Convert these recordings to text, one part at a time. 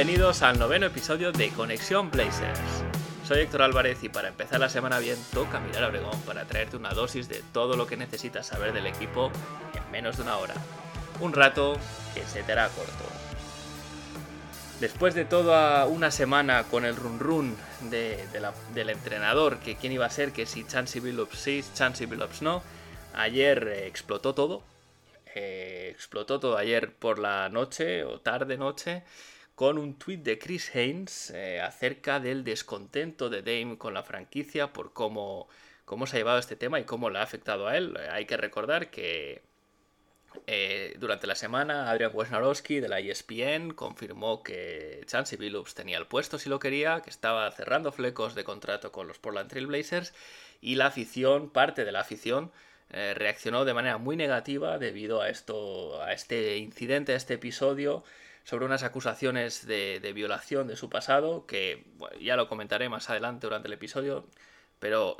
Bienvenidos al noveno episodio de Conexión Blazers. Soy Héctor Álvarez y para empezar la semana bien toca mirar a Obregón para traerte una dosis de todo lo que necesitas saber del equipo en menos de una hora. Un rato que se te hará corto. Después de toda una semana con el run run del entrenador, que quién iba a ser, que si Chansey Billups sí, Chansey Billups no, ayer eh, explotó todo. Eh, explotó todo ayer por la noche o tarde noche con un tuit de Chris Haynes eh, acerca del descontento de Dame con la franquicia por cómo, cómo se ha llevado este tema y cómo le ha afectado a él. Eh, Hay que recordar que eh, durante la semana Adrian Wojnarowski de la ESPN confirmó que Chansey Billups tenía el puesto si lo quería, que estaba cerrando flecos de contrato con los Portland Trail Blazers y la afición, parte de la afición, reaccionó de manera muy negativa debido a esto, a este incidente, a este episodio sobre unas acusaciones de, de violación de su pasado, que ya lo comentaré más adelante durante el episodio, pero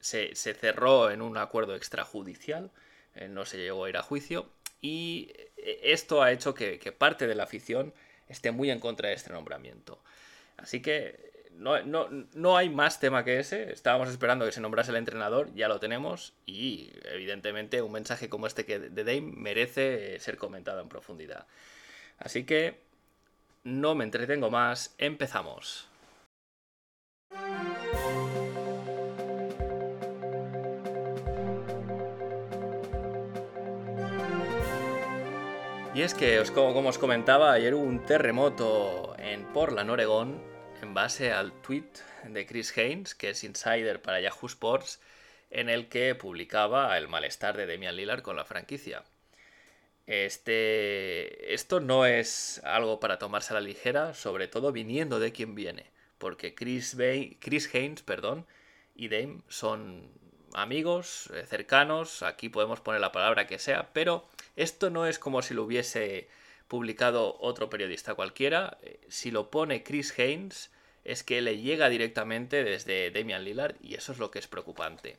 se, se cerró en un acuerdo extrajudicial, eh, no se llegó a ir a juicio, y eh, esto ha hecho que, que parte de la afición esté muy en contra de este nombramiento. Así que no, no, no hay más tema que ese. Estábamos esperando que se nombrase el entrenador, ya lo tenemos. Y evidentemente un mensaje como este que de Dame merece eh, ser comentado en profundidad. Así que no me entretengo más, empezamos. Y es que, os- como, os comentaba, ayer hubo un terremoto en Portland, Oregón, en base al tweet de Chris Haynes, que es insider para Yahoo Sports, en el que publicaba el malestar de Damian Lillard con la franquicia. Este, esto no es algo para tomarse a la ligera, sobre todo viniendo de quien viene, porque Chris, Bay- Chris Haynes perdón, y Dame son amigos, eh, cercanos, aquí podemos poner la palabra que sea, pero esto no es como si lo hubiese publicado otro periodista cualquiera, eh, si lo pone Chris Haynes es que le llega directamente desde Damian Lillard y eso es lo que es preocupante.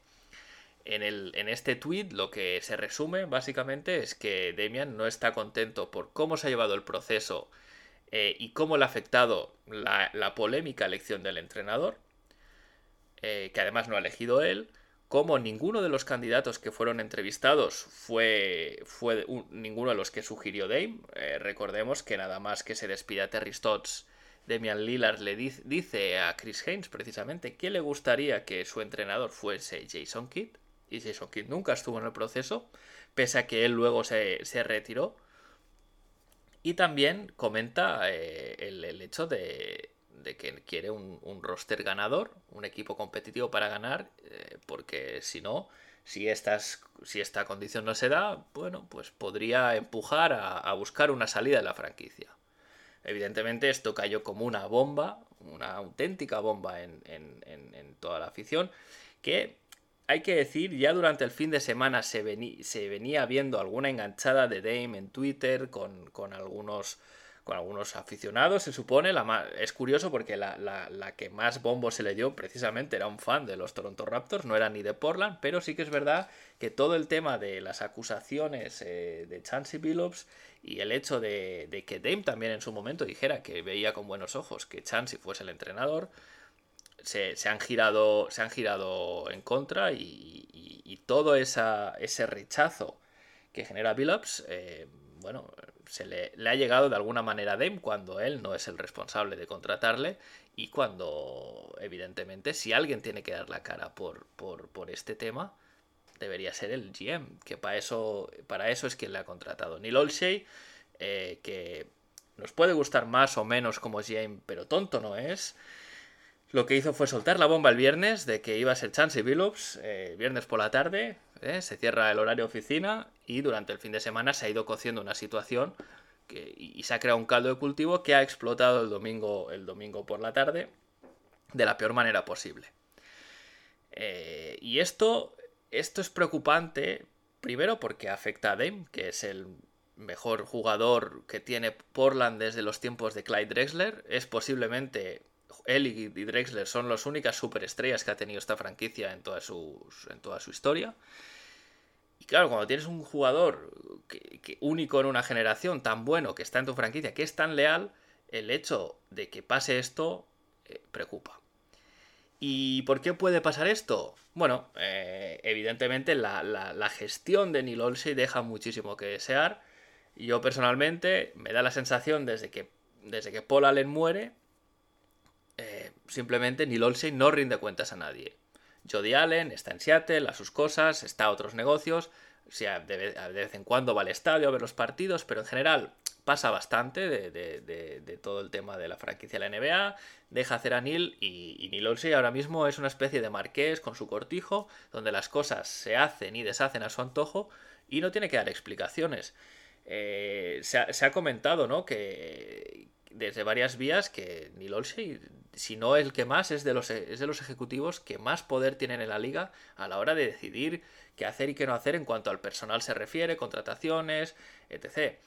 En, el, en este tweet lo que se resume básicamente es que Damian no está contento por cómo se ha llevado el proceso eh, y cómo le ha afectado la, polémica elección del entrenador, eh, que además no ha elegido él, como ninguno de los candidatos que fueron entrevistados fue, fue un- ninguno de los que sugirió Dame. Eh, recordemos que nada más que se despida Terry Stotts, Damian Lillard le dice a Chris Haynes precisamente que le gustaría que su entrenador fuese Jason Kidd. Y Jason Kidd nunca estuvo en el proceso, pese a que él luego se, se retiró. Y también comenta eh, el, hecho de, de que quiere un, un roster ganador, un equipo competitivo para ganar, eh, porque si no, si, estas, si esta condición no se da, bueno, pues podría empujar a, a buscar una salida de la franquicia. Evidentemente esto cayó como una bomba, una auténtica bomba en, en- en- en toda la afición, que hay que decir, ya durante el fin de semana se, se venía viendo alguna enganchada de Dame en Twitter con, con algunos con algunos aficionados, se supone. La ma- es curioso porque la, la- la que más bombo se le dio precisamente era un fan de los Toronto Raptors, no era ni de Portland, pero sí que es verdad que todo el tema de las acusaciones eh, de Chansey Billups y el hecho de, de que Dame también en su momento dijera que veía con buenos ojos que Chansey fuese el entrenador, se, han girado se han girado en contra y, y- todo ese rechazo que genera Billups, eh, bueno, se le, ha llegado de alguna manera a Dame cuando él no es el responsable de contratarle y cuando, evidentemente, si alguien tiene que dar la cara por, por, este tema, debería ser el GM, que para eso, para eso es quien le ha contratado. Neil Olshey, eh, que nos puede gustar más o menos como GM, pero tonto no es. Lo que hizo fue soltar la bomba el viernes de que iba a ser Chansey Billups, eh, viernes por la tarde, eh, se cierra el horario oficina y durante el fin de semana se ha ido cociendo una situación y, se ha creado un caldo de cultivo que ha explotado el domingo, el domingo por la tarde de la peor manera posible. Eh, y esto, esto es preocupante, primero porque afecta a Dame, que es el mejor jugador que tiene Portland desde los tiempos de Clyde Drexler. Es posiblemente él y Drexler son las únicas superestrellas que ha tenido esta franquicia en toda, en toda su historia. Y claro, cuando tienes un jugador único en una generación, tan bueno, que está en tu franquicia, que es tan leal, el hecho de que pase esto eh, preocupa. ¿Y por qué puede pasar esto? Bueno, eh, evidentemente la, gestión de Neil Olsey deja muchísimo que desear. Yo personalmente me da la sensación desde que, desde que Paul Allen muere, simplemente Neil Olsey no rinde cuentas a nadie. Jody Allen está en Seattle, a sus cosas, está a otros negocios, o sea, de, vez en cuando va al estadio a ver los partidos, pero en general pasa bastante de, todo el tema de la franquicia de la NBA, deja hacer a Neil y, y Neil Olsey ahora mismo es una especie de marqués con su cortijo, donde las cosas se hacen y deshacen a su antojo y no tiene que dar explicaciones. Eh, se, ha, se, ha, comentado, ¿no? Que, desde varias vías que Neil Olsey, si no el que más, es de, los, es de los ejecutivos que más poder tienen en la liga a la hora de decidir qué hacer y qué no hacer en cuanto al personal se refiere, contrataciones, etc.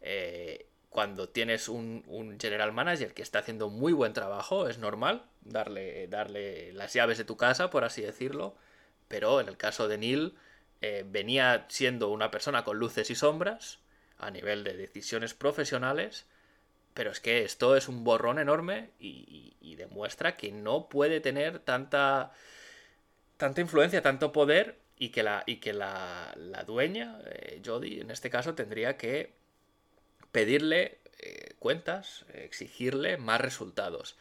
Eh, cuando tienes un, general manager que está haciendo muy buen trabajo, es normal darle, darle las llaves de tu casa, por así decirlo, pero en el caso de Neil, eh, venía siendo una persona con luces y sombras a nivel de decisiones profesionales, pero es que esto es un borrón enorme y, demuestra que no puede tener tanta, tanta influencia, tanto poder y que la, y que la, dueña, eh, Jody, en este caso, tendría que pedirle eh, cuentas, exigirle más resultados.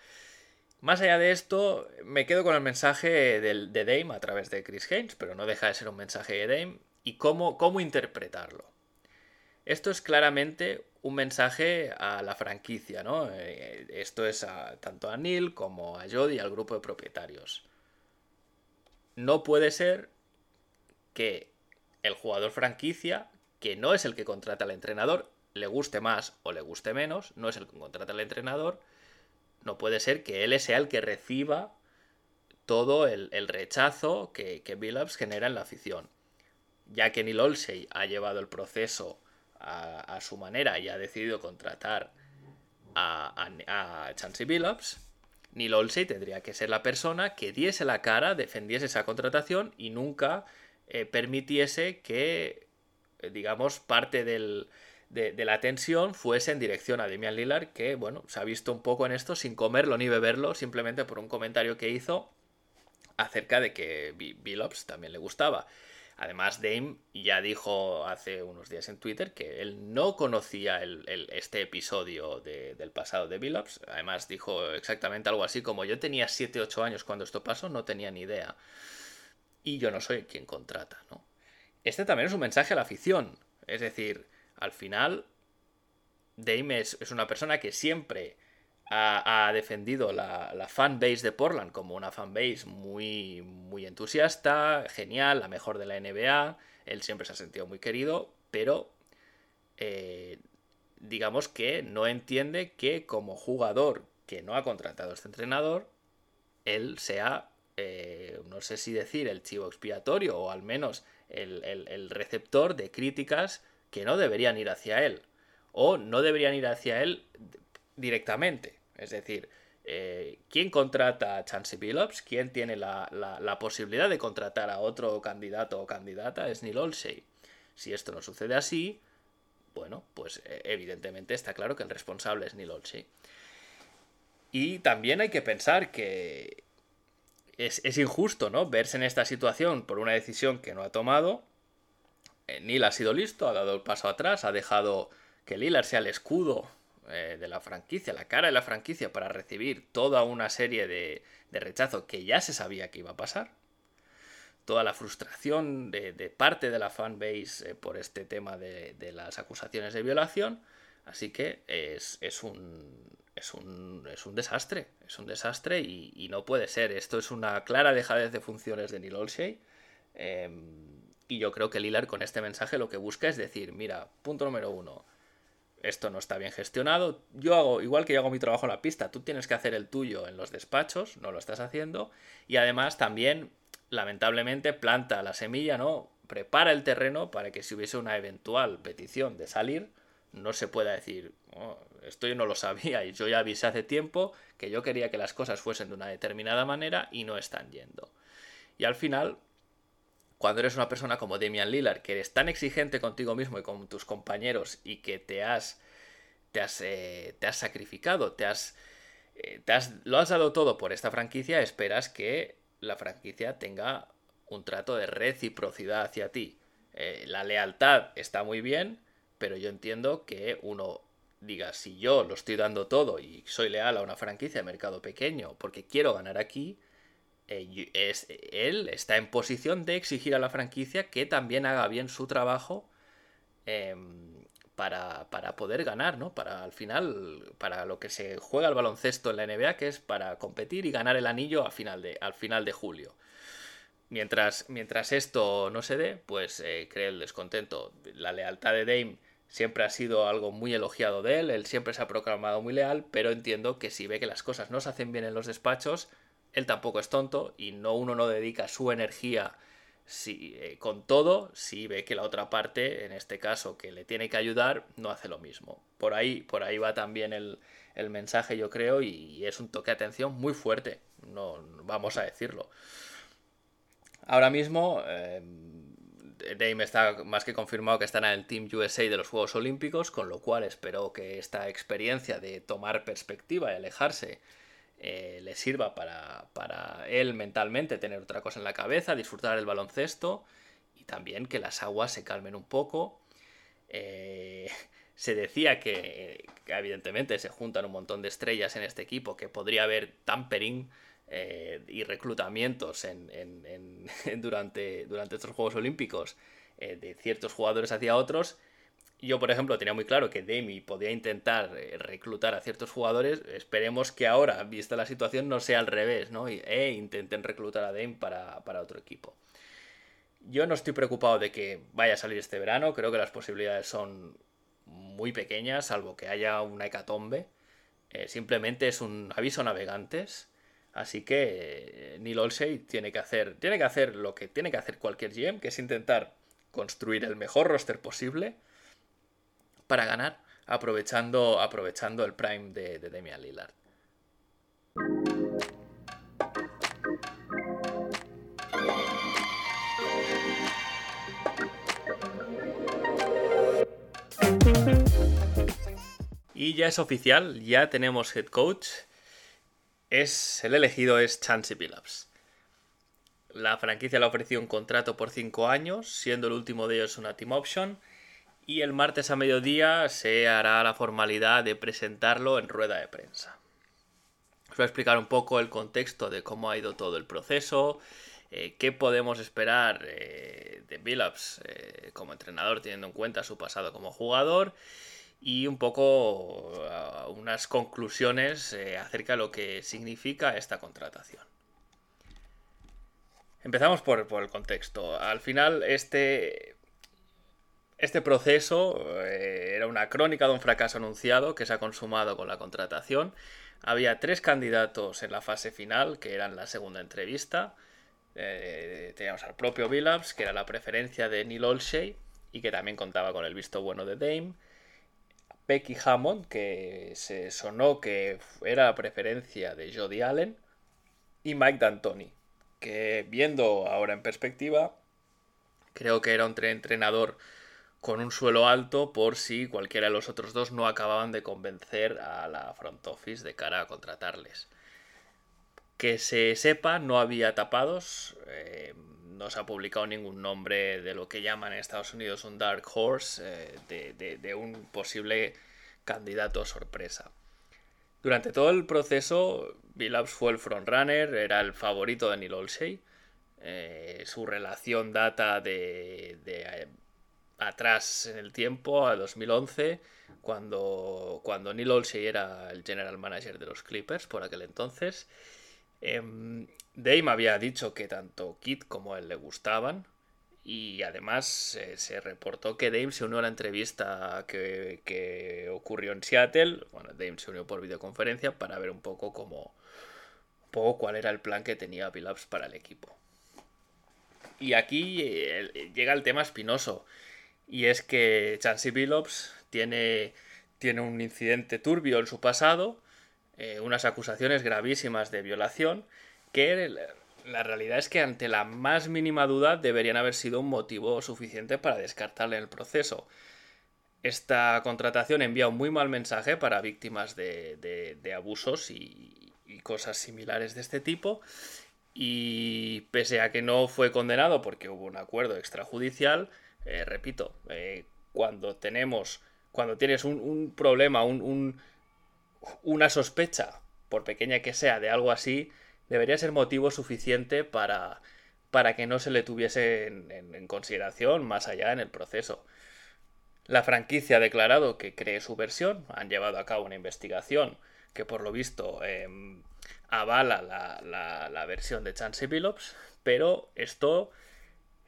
Más allá de esto, me quedo con el mensaje de, de Dame a través de Chris Haynes, pero no deja de ser un mensaje de Dame, y cómo, cómo interpretarlo. Esto es claramente un mensaje a la franquicia, ¿no? Eh, esto es tanto a Neil como a Jody y al grupo de propietarios. No puede ser que el jugador franquicia, que no es el que contrata al entrenador, le guste más o le guste menos, no es el que contrata al entrenador, no puede ser que él sea el que reciba todo el, rechazo que, que Billups genera en la afición. Ya que Neil Olsey ha llevado el proceso a, su manera y ha decidido contratar a, a, Chansey Billups, Neil Olsey tendría que ser la persona que diese la cara, defendiese esa contratación y nunca eh, permitiese que, eh, digamos, parte de, la tensión fuese en dirección a Damian Lillard, que, bueno, se ha visto un poco en esto sin comerlo ni beberlo, simplemente por un comentario que hizo acerca de que Billups también le gustaba. Además, Dame ya dijo hace unos días en Twitter que él no conocía este episodio del pasado de Billups. Además, dijo exactamente algo así como yo tenía 7-8 años cuando esto pasó, no tenía ni idea. Y yo no soy quien contrata, ¿no? Este también es un mensaje a la afición. Es decir, al final, Dame es, es una persona que siempre ha, defendido la, la fanbase de Portland como una fanbase muy, muy entusiasta, genial, la mejor de la NBA. Él siempre se ha sentido muy querido, pero eh, digamos que no entiende que como jugador que no ha contratado este entrenador, él sea, eh, no sé si decir, el chivo expiatorio o al menos el, el receptor de críticas que no deberían ir hacia él. O no deberían ir hacia él directamente. Es decir, eh, ¿quién contrata a Chansey Billups? ¿Quién tiene la, posibilidad de contratar a otro candidato o candidata? Es Neil Olsey. Si esto no sucede así, bueno, pues eh, evidentemente está claro que el responsable es Neil Olsey. Y también hay que pensar que es, injusto, ¿no? Verse en esta situación por una decisión que no ha tomado. Eh, Neil ha sido listo, ha dado el paso atrás, ha dejado que Lillard sea el escudo eh, de la franquicia, la cara de la franquicia para recibir toda una serie de, rechazo que ya se sabía que iba a pasar. Toda la frustración de, parte de la fanbase eh, por este tema de, las acusaciones de violación. Así que es, un, es, un, es un desastre. Es un desastre y, no puede ser. Esto es una clara dejadez de funciones de Neil Olshey. Em, y yo creo que Lillard con este mensaje lo que busca es decir, mira, punto número uno, esto no está bien gestionado. Yo hago, igual que yo hago mi trabajo en la pista, tú tienes que hacer el tuyo en los despachos, no lo estás haciendo. Y además también, lamentablemente, planta la semilla, ¿no? Prepara el terreno para que si hubiese una eventual petición de salir, no se pueda decir, oh, esto yo no lo sabía y yo ya avisé hace tiempo que yo quería que las cosas fuesen de una determinada manera y no están yendo. Y al final, cuando eres una persona como Damian Lillard, que eres tan exigente contigo mismo y con tus compañeros y que te has, te has, eh, te has sacrificado, te has, eh, te has, lo has dado todo por esta franquicia, esperas que la franquicia tenga un trato de reciprocidad hacia ti. Eh, la lealtad está muy bien, pero yo entiendo que uno diga, si yo lo estoy dando todo y soy leal a una franquicia de mercado pequeño porque quiero ganar aquí, eh, es, él está en posición de exigir a la franquicia que también haga bien su trabajo em, para, poder ganar, ¿no? Para al final, para lo que se juega el baloncesto en la NBA, que es para competir y ganar el anillo final de, al final de julio. Mientras, mientras esto no se dé, pues eh, cree el descontento. La lealtad de Dame siempre ha sido algo muy elogiado de él, él siempre se ha proclamado muy leal, pero entiendo que si ve que las cosas no se hacen bien en los despachos, él tampoco es tonto y no uno no dedica su energía si, eh, con todo si ve que la otra parte, en este caso que le tiene que ayudar, no hace lo mismo. Por ahí, por ahí va también el, mensaje, yo creo, y es un toque de atención muy fuerte, no vamos a decirlo. Ahora mismo, eh, Dame está más que confirmado que estará en el Team USA de los Juegos Olímpicos, con lo cual espero que esta experiencia de tomar perspectiva y alejarse eh, le sirva para, él mentalmente tener otra cosa en la cabeza, disfrutar el baloncesto y también que las aguas se calmen un poco. Eh, se decía que, evidentemente se juntan un montón de estrellas en este equipo, que podría haber tampering eh, y reclutamientos en, durante, durante estos Juegos Olímpicos de ciertos jugadores hacia otros yo, por ejemplo, tenía muy claro que Demi podía intentar eh, reclutar a ciertos jugadores. Esperemos que ahora, vista la situación, no sea al revés, ¿no? E intenten reclutar a Dame para, otro equipo. Yo no estoy preocupado de que vaya a salir este verano. Creo que las posibilidades son muy pequeñas, salvo que haya una hecatombe. Eh, simplemente es un aviso navegantes. Así que Neil Olsey tiene que hacer, tiene que hacer lo que tiene que hacer cualquier GM, que es intentar construir el mejor roster posible para ganar, aprovechando, aprovechando el prime de, de Damian Lillard. Y ya es oficial, ya tenemos head coach. Es, el elegido es Chancey Billups. La franquicia le ha ofrecido un contrato por 5 años, siendo el último de ellos una team option y el martes a mediodía se hará la formalidad de presentarlo en rueda de prensa. Os voy a explicar un poco el contexto de cómo ha ido todo el proceso, eh, qué podemos esperar eh, de Billups eh, como entrenador teniendo en cuenta su pasado como jugador y un poco unas conclusiones acerca de lo que significa esta contratación. Empezamos por, por el contexto. Al final, este este proceso eh, era una crónica de un fracaso anunciado que se ha consumado con la contratación. Había tres candidatos en la fase final, que eran la segunda entrevista. Eh, teníamos al propio Billups, que era la preferencia de Neil Olshey y que también contaba con el visto bueno de Dame. Becky Hammond, que se sonó que era la preferencia de Jody Allen. Y Mike D'Antoni, que viendo ahora en perspectiva, creo que era un entrenador con un suelo alto por si cualquiera de los otros dos no acababan de convencer a la front office de cara a contratarles. Que se sepa, no había tapados, eh, no se ha publicado ningún nombre de lo que llaman en Estados Unidos un dark horse, eh, de, un posible candidato sorpresa. Durante todo el proceso, Billups fue el frontrunner, era el favorito de Neil Olshey. Eh, su relación data de atrás en el tiempo, a 2011, cuando, cuando Neil Olshey era el general manager de los Clippers por aquel entonces. Eh, Dame había dicho que tanto Kit como él le gustaban Y además eh, se reportó que Dame se unió a la entrevista que, que, ocurrió en Seattle. Bueno, Dame se unió por videoconferencia para ver un poco cómo. Un poco cuál era el plan que tenía Billups para el equipo. Y aquí eh, llega el tema espinoso. Y es que Chansey Billups tiene, tiene un incidente turbio en su pasado, eh, unas acusaciones gravísimas de violación, que la realidad es que ante la más mínima duda deberían haber sido un motivo suficiente para descartarle en el proceso. Esta contratación envía un muy mal mensaje para víctimas de, abusos y, y, cosas similares de este tipo. Y pese a que no fue condenado porque hubo un acuerdo extrajudicial, eh, repito, eh, cuando tenemos, cuando tienes un, problema, un, una sospecha, por pequeña que sea, de algo así, debería ser motivo suficiente para, para que no se le tuviese en, consideración más allá en el proceso. La franquicia ha declarado que cree su versión, han llevado a cabo una investigación que por lo visto em, avala la, la, versión de Chansey Billups, pero esto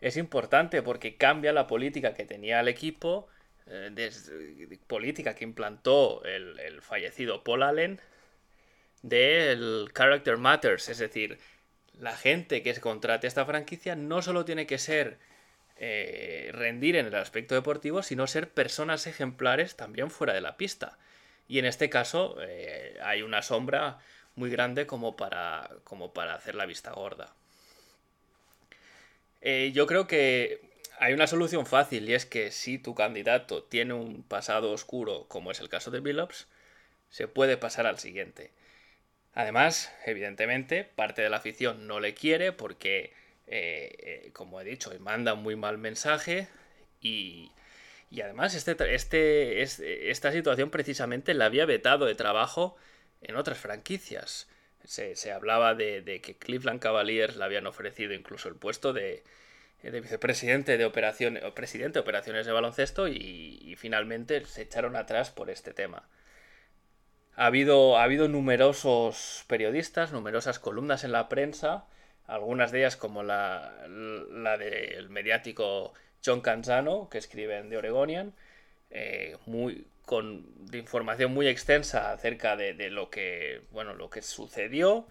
es importante porque cambia la política que tenía el equipo, eh, política que implantó el, fallecido Paul Allen, del Character Matters, es decir, la gente que se contrate esta franquicia no solo tiene que ser eh, rendir en el aspecto deportivo, sino ser personas ejemplares también fuera de la pista. Y en este caso eh, hay una sombra muy grande como para, como para hacer la vista gorda. Eh, yo creo que hay una solución fácil y es que si tu candidato tiene un pasado oscuro, como es el caso de Billups, se puede pasar al siguiente. Además, evidentemente, parte de la afición no le quiere porque, eh, eh, como he dicho, manda un muy mal mensaje y, y además este, este, esta situación precisamente la había vetado de trabajo en otras franquicias se, hablaba de, que Cleveland Cavaliers le habían ofrecido incluso el puesto de, vicepresidente de operaciones, o presidente de operaciones de baloncesto y, finalmente se echaron atrás por este tema. Ha habido, ha habido numerosos periodistas, numerosas columnas en la prensa, algunas de ellas como la, la del mediático John Canzano, que escribe en The Oregonian, eh, muy, con información muy extensa acerca de, lo que bueno lo que sucedió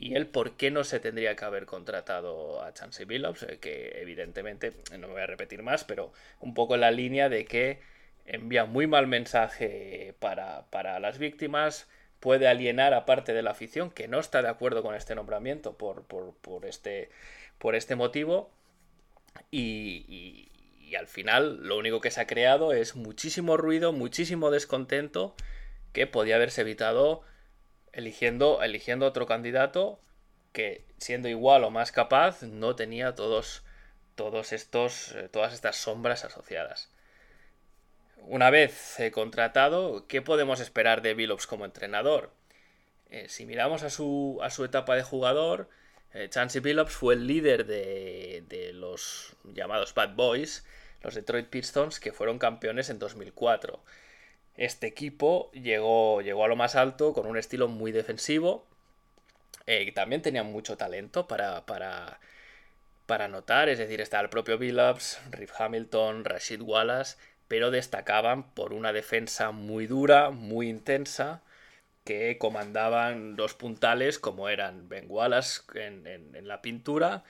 y el por qué no se tendría que haber contratado a Chansey Billups, eh, que evidentemente no me voy a repetir más, pero un poco en la línea de que envía muy mal mensaje para, las víctimas, puede alienar a parte de la afición que no está de acuerdo con este nombramiento por, por, este, por este motivo y al final lo único que se ha creado es muchísimo ruido, muchísimo descontento que podía haberse evitado eligiendo, eligiendo otro candidato que siendo igual o más capaz no tenía todos, todos estos, eh, todas estas sombras asociadas. Una vez contratado, ¿qué podemos esperar de Billups como entrenador? Eh, si miramos a su, a su etapa de jugador, eh, Chansey Billups fue el líder de, de los llamados Bad Boys, los Detroit Pistons, que fueron campeones en 2004. Este equipo llegó, llegó a lo más alto con un estilo muy defensivo. Eh, también tenía mucho talento para, para, para anotar, es decir, estaba el propio Billups, Riff Hamilton, Rashid Wallace, pero destacaban por una defensa muy dura, muy intensa, que comandaban dos puntales como eran Ben Wallace en, la pintura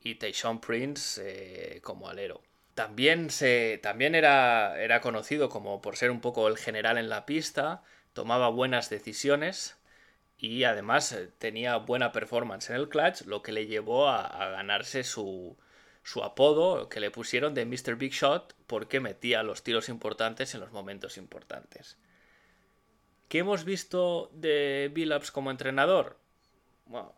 y Tayshaun Prince eh, como alero. También, se, también era, era conocido como por ser un poco el general en la pista, tomaba buenas decisiones y además eh, tenía buena performance en el clutch, lo que le llevó a, ganarse su, su apodo que le pusieron de Mr. Big Shot porque metía los tiros importantes en los momentos importantes. ¿Qué hemos visto de Billups como entrenador? Bueno,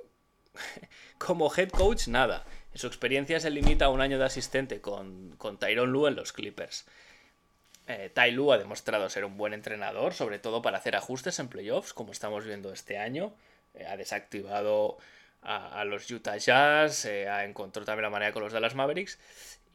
como head coach, nada. Su experiencia se limita a un año de asistente con, con Tyron Lu en los Clippers. Eh, ha demostrado ser un buen entrenador, sobre todo para hacer ajustes en playoffs, como estamos viendo este año. Eh, ha desactivado a, los Utah Jazz, eh, ha encontrado también la manera con los Dallas Mavericks.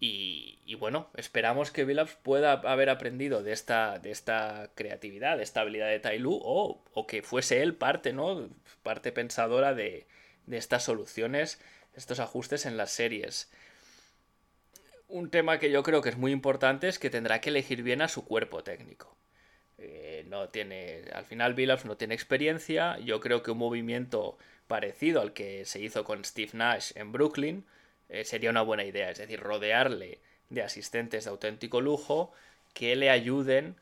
Y, bueno, esperamos que Billups pueda haber aprendido de esta, de esta creatividad, de esta habilidad de Ty Lu, o, o que fuese él parte, ¿no? Parte pensadora de, de estas soluciones estos ajustes en las series. un tema que yo creo que es muy importante es que tendrá que elegir bien a su cuerpo técnico. Eh, no tiene, al final Billups no tiene experiencia. Yo creo que un movimiento parecido al que se hizo con Steve Nash en Brooklyn eh, sería una buena idea. Es decir, rodearle de asistentes de auténtico lujo que le ayuden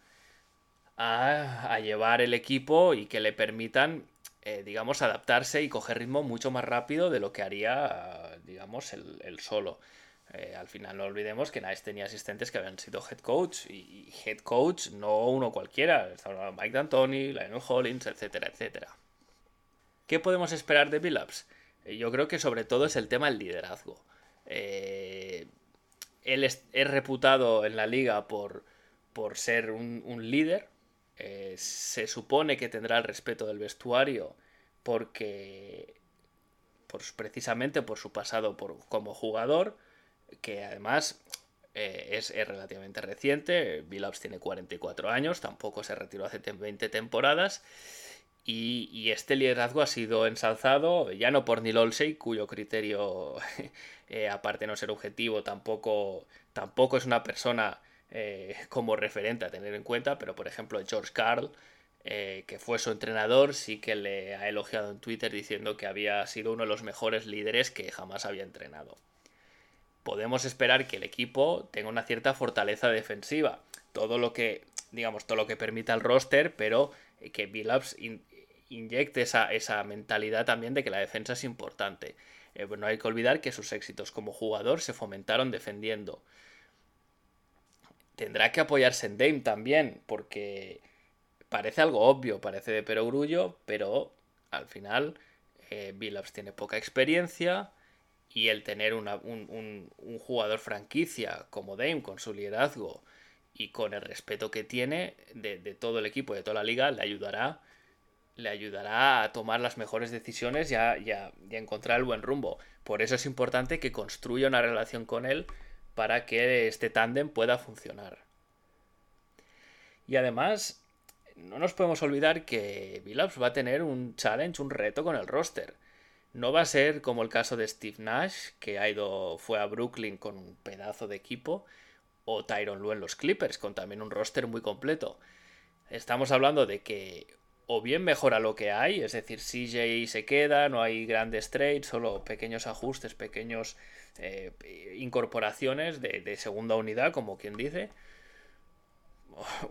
a, llevar el equipo y que le permitan, eh, digamos, adaptarse y coger ritmo mucho más rápido de lo que haría, digamos, el solo. Eh, al final no olvidemos que Nice tenía asistentes que habían sido head coach y, head coach no uno cualquiera. Estaba Mike D'Antoni, Lionel Hollins, etcétera, etcétera. ¿Qué podemos esperar de Billups? Eh, yo creo que sobre todo es el tema del liderazgo. Él es, reputado en la liga por, por ser un, líder. Se supone que tendrá el respeto del vestuario porque precisamente por su pasado por, como jugador que además eh, es, relativamente reciente. Billups tiene 44 años, tampoco se retiró hace 20 temporadas. Y, este liderazgo ha sido ensalzado ya no por Neil Olsey, cuyo criterio, eh, aparte de no ser objetivo, tampoco, tampoco es una persona eh, como referente a tener en cuenta, pero por ejemplo George Carl, que fue su entrenador, sí que le ha elogiado en Twitter diciendo que había sido uno de los mejores líderes que jamás había entrenado podemos esperar que el equipo tenga una cierta fortaleza defensiva. Todo lo que, digamos, todo lo que permita el roster, pero que Billups inyecte esa, esa, mentalidad también de que la defensa es importante. Eh, no hay que olvidar que sus éxitos como jugador se fomentaron defendiendo. Tendrá que apoyarse en Dame también, porque parece algo obvio, parece de perogrullo, pero al final eh, tiene poca experiencia y el tener un, jugador franquicia como Dame con su liderazgo y con el respeto que tiene de, todo el equipo, de toda la liga, le ayudará, le ayudará a tomar las mejores decisiones y a, encontrar el buen rumbo. Por eso es importante que construya una relación con él para que este tándem pueda funcionar. Y además, no nos podemos olvidar que Billups va a tener un challenge, un reto con el roster. No va a ser como el caso de Steve Nash, que ha ido, fue a Brooklyn con un pedazo de equipo, o Tyron Lue en los Clippers, con también un roster muy completo. Estamos hablando de que o bien mejora lo que hay, es decir, CJ se queda, no hay grandes trades, solo pequeños ajustes, pequeños eh, incorporaciones de, segunda unidad, como quien dice,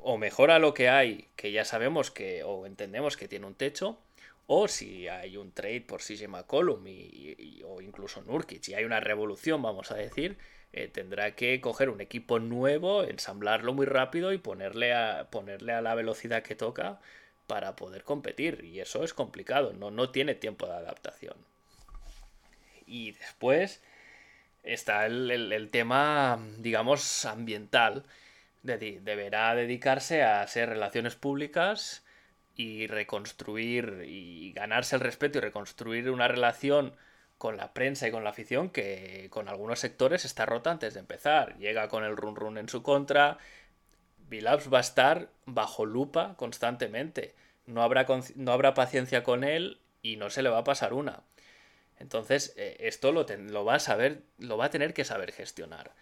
o mejora lo que hay, que ya sabemos que, o entendemos que tiene un techo, o si hay un trade por CJ McCollum o incluso Nurkic y hay una revolución, vamos a decir, eh, tendrá que coger un equipo nuevo, ensamblarlo muy rápido y ponerle a, ponerle a la velocidad que toca para poder competir. Y eso es complicado, no, no tiene tiempo de adaptación. Y después está el, tema, digamos, ambiental. deberá dedicarse a hacer relaciones públicas y reconstruir y ganarse el respeto y reconstruir una relación con la prensa y con la afición que con algunos sectores está rota antes de empezar. Llega con el run run en su contra. Billups va a estar bajo lupa constantemente. No habrá, no habrá paciencia con él y no se le va a pasar una. Entonces, eh, esto lo, va a saber, lo va a tener que saber gestionar.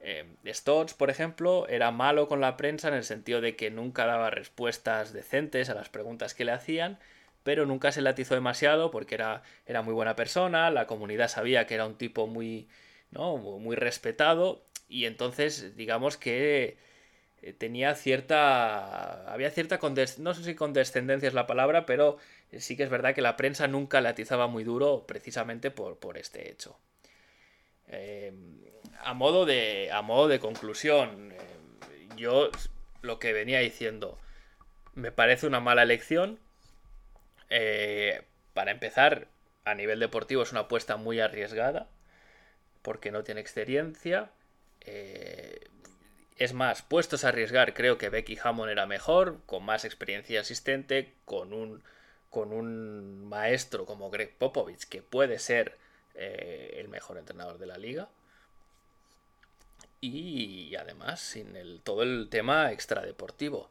Eh, Stotts, por ejemplo, era malo con la prensa en el sentido de que nunca daba respuestas decentes a las preguntas que le hacían, pero nunca se latizó demasiado porque era, era muy buena persona, la comunidad sabía que era un tipo muy, ¿no? muy respetado y entonces digamos que tenía cierta había cierta no sé si condescendencia es la palabra pero sí que es verdad que la prensa nunca le atizaba muy duro precisamente por, por este hecho eh, a modo de, a modo de conclusión, eh, yo lo que venía diciendo, me parece una mala elección. Eh, para empezar, a nivel deportivo es una apuesta muy arriesgada, porque no tiene experiencia. Eh, es más, puestos a arriesgar, creo que Becky Hammond era mejor, con más experiencia asistente, con un, con un maestro como Greg Popovich, que puede ser el mejor entrenador de la liga y además sin el, todo el tema extradeportivo.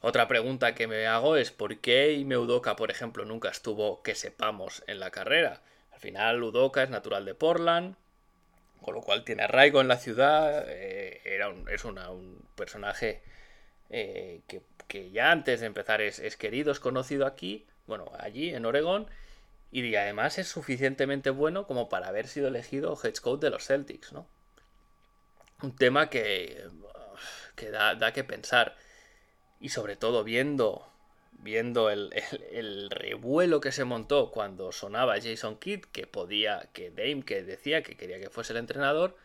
Otra pregunta que me hago es por qué Ime Udoka, por ejemplo, nunca estuvo, que sepamos, en la carrera. Al final Udoka es natural de Portland, con lo cual tiene arraigo en la ciudad, eh, era es un personaje eh, que, ya antes de empezar es, es, querido, es conocido aquí, bueno, allí en Oregón, y además es suficientemente bueno como para haber sido elegido head coach de los Celtics, ¿no? Un tema que, que da, da que pensar. Y sobre todo viendo viendo el, revuelo que se montó cuando sonaba Jason Kidd, que podía, que Dame, que decía que quería que fuese el entrenador,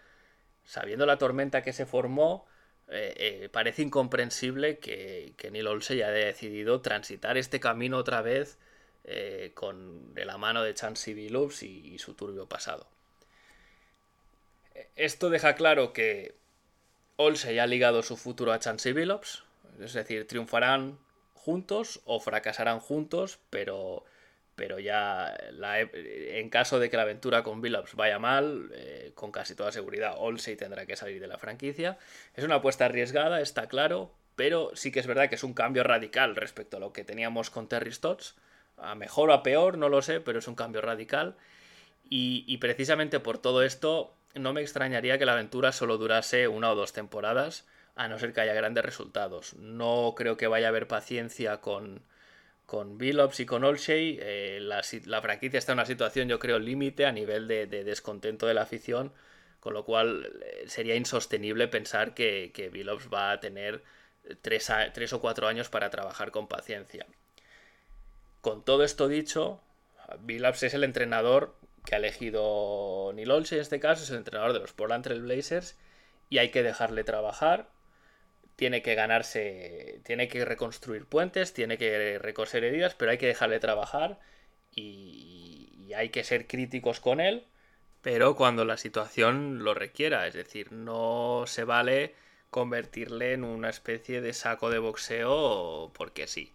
sabiendo la tormenta que se formó, eh, eh, parece incomprensible que, que Neil Olsey haya decidido transitar este camino otra vez eh, con de la mano de Chansey Billups y, su turbio pasado. Esto deja claro que Olsey ha ligado su futuro a Chansey Billups, es decir, triunfarán juntos o fracasarán juntos, pero, pero ya en caso de que la aventura con Billups vaya mal, eh, con casi toda seguridad Olsey tendrá que salir de la franquicia. Es una apuesta arriesgada, está claro, pero sí que es verdad que es un cambio radical respecto a lo que teníamos con Terry Stotts. A mejor o a peor, no lo sé, pero es un cambio radical. Y, y precisamente por todo esto, no me extrañaría que la aventura solo durase una o dos temporadas a no ser que haya grandes resultados. No creo que vaya a haber paciencia con, con y con Olshey. Eh, la, franquicia está en una situación, yo creo, límite a nivel de, descontento de la afición, con lo cual eh, sería insostenible pensar que, que va a tener tres, tres, o cuatro años para trabajar con paciencia. Con todo esto dicho, Billups es el entrenador que ha elegido Neil Olshey en este caso, es el entrenador de los Portland Trail Blazers y hay que dejarle trabajar tiene que ganarse, tiene que reconstruir puentes, tiene que recoser heridas, pero hay que dejarle trabajar y, hay que ser críticos con él, pero cuando la situación lo requiera, es decir, no se vale convertirle en una especie de saco de boxeo porque sí.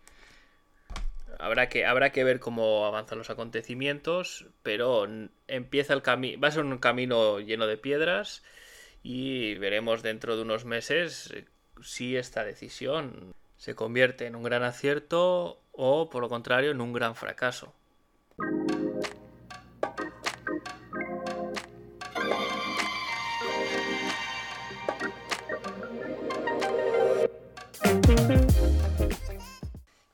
Habrá que, habrá que ver cómo avanzan los acontecimientos, pero empieza el camino, va a ser un camino lleno de piedras y veremos dentro de unos meses si esta decisión se convierte en un gran acierto o, por lo contrario, en un gran fracaso.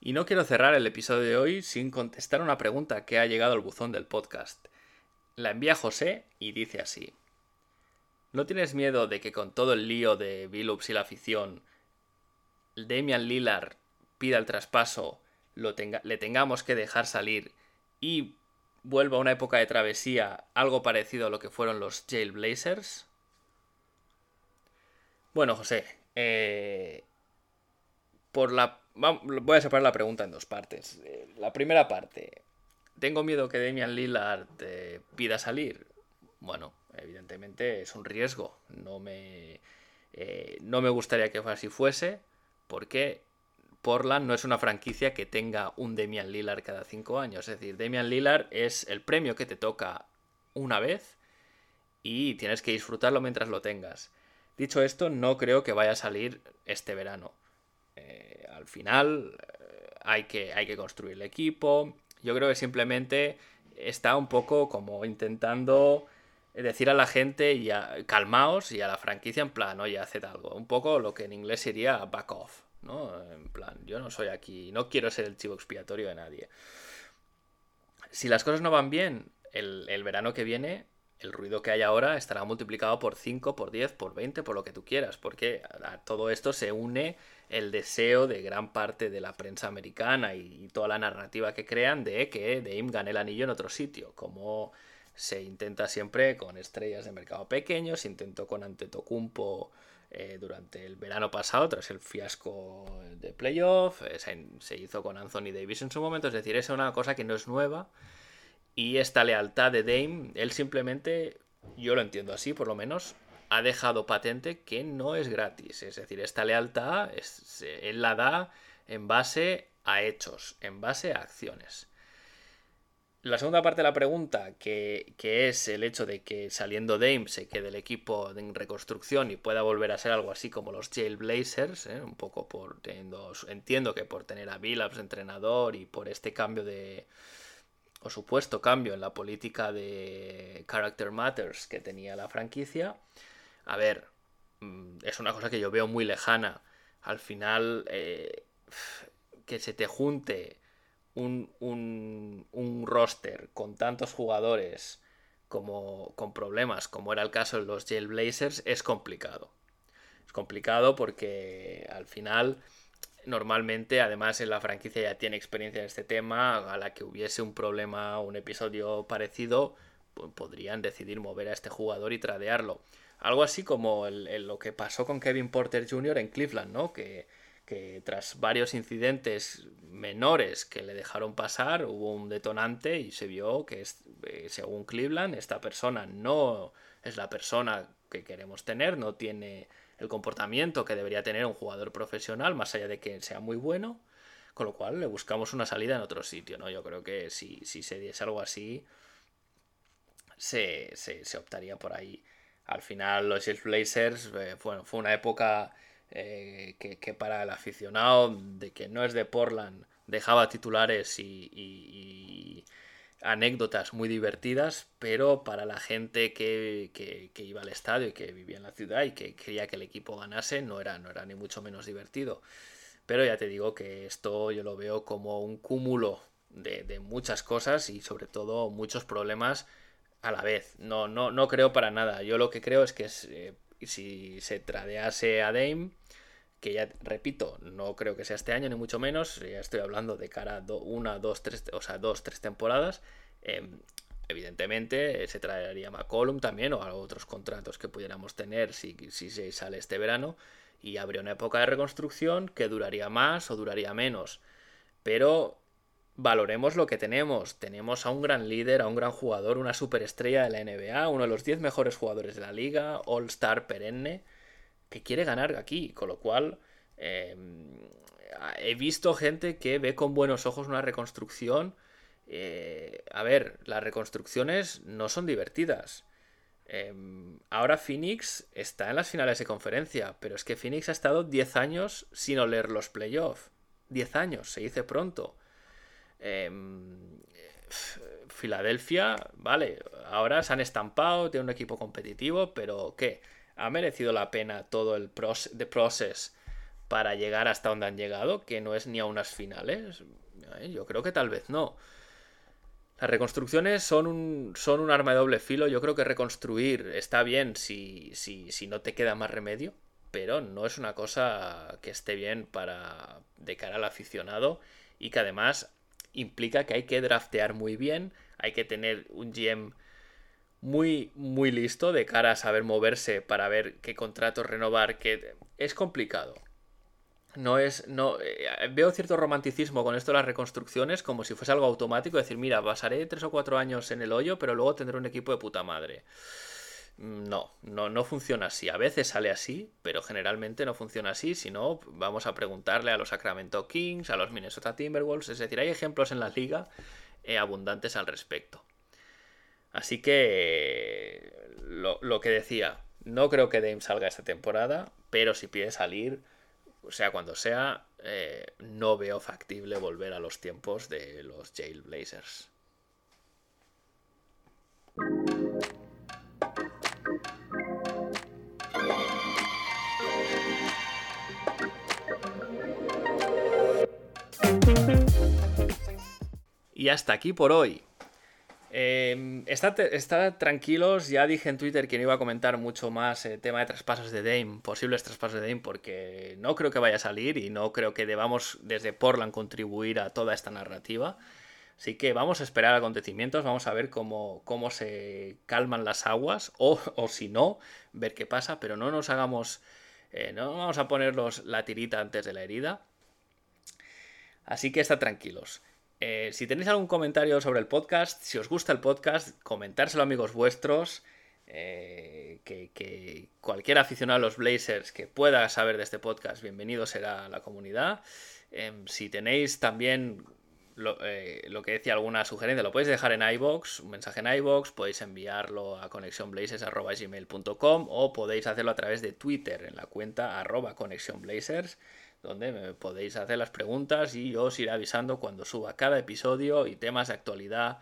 Y no quiero cerrar el episodio de hoy sin contestar una pregunta que ha llegado al buzón del podcast. La envía José y dice así. ¿No tienes miedo de que con todo el lío de Billups y la afición, Damian Lillard pida el traspaso, lo le tengamos que dejar salir y vuelva a una época de travesía algo parecido a lo que fueron los Jailblazers? Bueno, José, eh, por la, voy a separar la pregunta en dos partes. Eh, la primera parte, ¿tengo miedo que Damian Lillard eh, pida salir? Bueno, evidentemente es un riesgo. No me, eh, no me gustaría que así fuese, porque Portland no es una franquicia que tenga un Damian Lillard cada cinco años. Es decir, Damian Lillard es el premio que te toca una vez y tienes que disfrutarlo mientras lo tengas. Dicho esto, no creo que vaya a salir este verano. Eh, al final eh, hay, que, hay que construir el equipo. Yo creo que simplemente está un poco como intentando decir a la gente, ya, calmaos y a la franquicia en plan, oye, haced algo. Un poco lo que en inglés sería back off, ¿no? En plan, yo no soy aquí, no quiero ser el chivo expiatorio de nadie. Si las cosas no van bien, el, el verano que viene, el ruido que hay ahora estará multiplicado por 5, por 10, por 20, por lo que tú quieras, porque a todo esto se une el deseo de gran parte de la prensa americana y, toda la narrativa que crean de que Dame gane el anillo en otro sitio, como se intenta siempre con estrellas de mercado pequeño, se intentó con Antetokounmpo eh, durante el verano pasado, tras el fiasco de playoff, eh, se, hizo con Anthony Davis en su momento, es decir, es una cosa que no es nueva, y esta lealtad de Dame, él simplemente, yo lo entiendo así por lo menos, ha dejado patente que no es gratis, es decir, esta lealtad él la da en base a hechos, en base a acciones. La segunda parte de la pregunta, que, es el hecho de que saliendo Dame se quede el equipo en reconstrucción y pueda volver a ser algo así como los Jailblazers, ¿eh? un poco por teniendo, entiendo que por tener a Billups entrenador y por este cambio de, o supuesto cambio en la política de Character Matters que tenía la franquicia. A ver, mm, es una cosa que yo veo muy lejana. Al final, eh, que se te junte un, un, roster con tantos jugadores como con problemas, como era el caso de los Jailblazers, es complicado. Es complicado porque al final normalmente, además en la franquicia ya tiene experiencia en este tema, a la que hubiese un problema o un episodio parecido, pues podrían decidir mover a este jugador y tradearlo. Algo así como lo que pasó con Kevin Porter Jr. en Cleveland, ¿no? Que, que tras varios incidentes menores que le dejaron pasar, hubo un detonante y se vio que, eh, según Cleveland, esta persona no es la persona que queremos tener, no tiene el comportamiento que debería tener un jugador profesional, más allá de que sea muy bueno, con lo cual le buscamos una salida en otro sitio, ¿no? Yo creo que si, si se diese algo así, se, se, optaría por ahí. Al final los Blazers, eh, bueno, fue una época eh, que, para el aficionado de que no es de Portland dejaba titulares y anécdotas muy divertidas, pero para la gente que, iba al estadio y que vivía en la ciudad y que quería que el equipo ganase, no era, no era ni mucho menos divertido. Pero ya te digo que esto yo lo veo como un cúmulo de, muchas cosas y sobre todo muchos problemas a la vez. No, no, no creo para nada. Yo lo que creo es que eh, si se tradease a Dame, que ya repito, no creo que sea este año ni mucho menos, ya estoy hablando de cara a una, dos, tres, o sea, dos, tres temporadas. Em, evidentemente se traería McCollum también o a otros contratos que pudiéramos tener si, si se sale este verano y habría una época de reconstrucción que duraría más o duraría menos. Pero valoremos lo que tenemos. Tenemos a un gran líder, a un gran jugador, una superestrella de la NBA, uno de los 10 mejores jugadores de la liga, All Star perenne que quiere ganar aquí, con lo cual em, he visto gente que ve con buenos ojos una reconstrucción. Eh, a ver, las reconstrucciones no son divertidas. Em, ahora Phoenix está en las finales de conferencia, pero es que Phoenix ha estado 10 años sin oler los playoffs. 10 años, se dice pronto. Em, Filadelfia, vale, ahora se han estampado, tiene un equipo competitivo, pero ¿qué? ¿Ha merecido la pena todo el de process para llegar hasta donde han llegado? Que no es ni a unas finales. Yo creo que tal vez no. Las reconstrucciones son un, son un arma de doble filo. Yo creo que reconstruir está bien si, si, si no te queda más remedio, pero no es una cosa que esté bien para de cara al aficionado y que además implica que hay que draftear muy bien, hay que tener un GM muy, muy listo de cara a saber moverse para ver qué contratos renovar, que es complicado. No es. No, eh, veo cierto romanticismo con esto de las reconstrucciones, como si fuese algo automático, decir, mira, pasaré tres o cuatro años en el hoyo, pero luego tendré un equipo de puta madre. Mm, no, no, no funciona así. A veces sale así, pero generalmente no funciona así. Si no, vamos a preguntarle a los Sacramento Kings, a los Minnesota Timberwolves. Es decir, hay ejemplos en la liga eh, abundantes al respecto. Así que lo, que decía, no creo que Dame salga esta temporada, pero si pide salir, o sea, cuando sea, eh, no veo factible volver a los tiempos de los Jailblazers. Y hasta aquí por hoy. Eh, está, tranquilos, ya dije en Twitter que no iba a comentar mucho más el tema de traspasos de Dame, posibles traspasos de Dame, porque no creo que vaya a salir y no creo que debamos desde Portland contribuir a toda esta narrativa. Así que vamos a esperar acontecimientos, vamos a ver cómo, cómo se calman las aguas o, si no, ver qué pasa, pero no nos hagamos, eh, no vamos a ponerlos la tirita antes de la herida. Así que está tranquilos. Eh, si tenéis algún comentario sobre el podcast, si os gusta el podcast, comentárselo a amigos vuestros. Eh, que, cualquier aficionado a los Blazers que pueda saber de este podcast, bienvenido será a la comunidad. Em, si tenéis también eh, lo, que decía alguna sugerencia, lo podéis dejar en iBox, un mensaje en iBox, podéis enviarlo a conexionblazers.gmail.com o podéis hacerlo a través de Twitter en la cuenta arroba donde me podéis hacer las preguntas y yo os iré avisando cuando suba cada episodio y temas de actualidad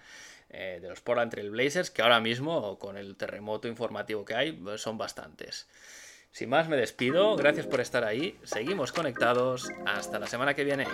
eh, de los Portland Trail Blazers, que ahora mismo, con el terremoto informativo que hay, pues son bastantes. Sin más, me despido. Gracias por estar ahí. Seguimos conectados. Hasta la semana que viene.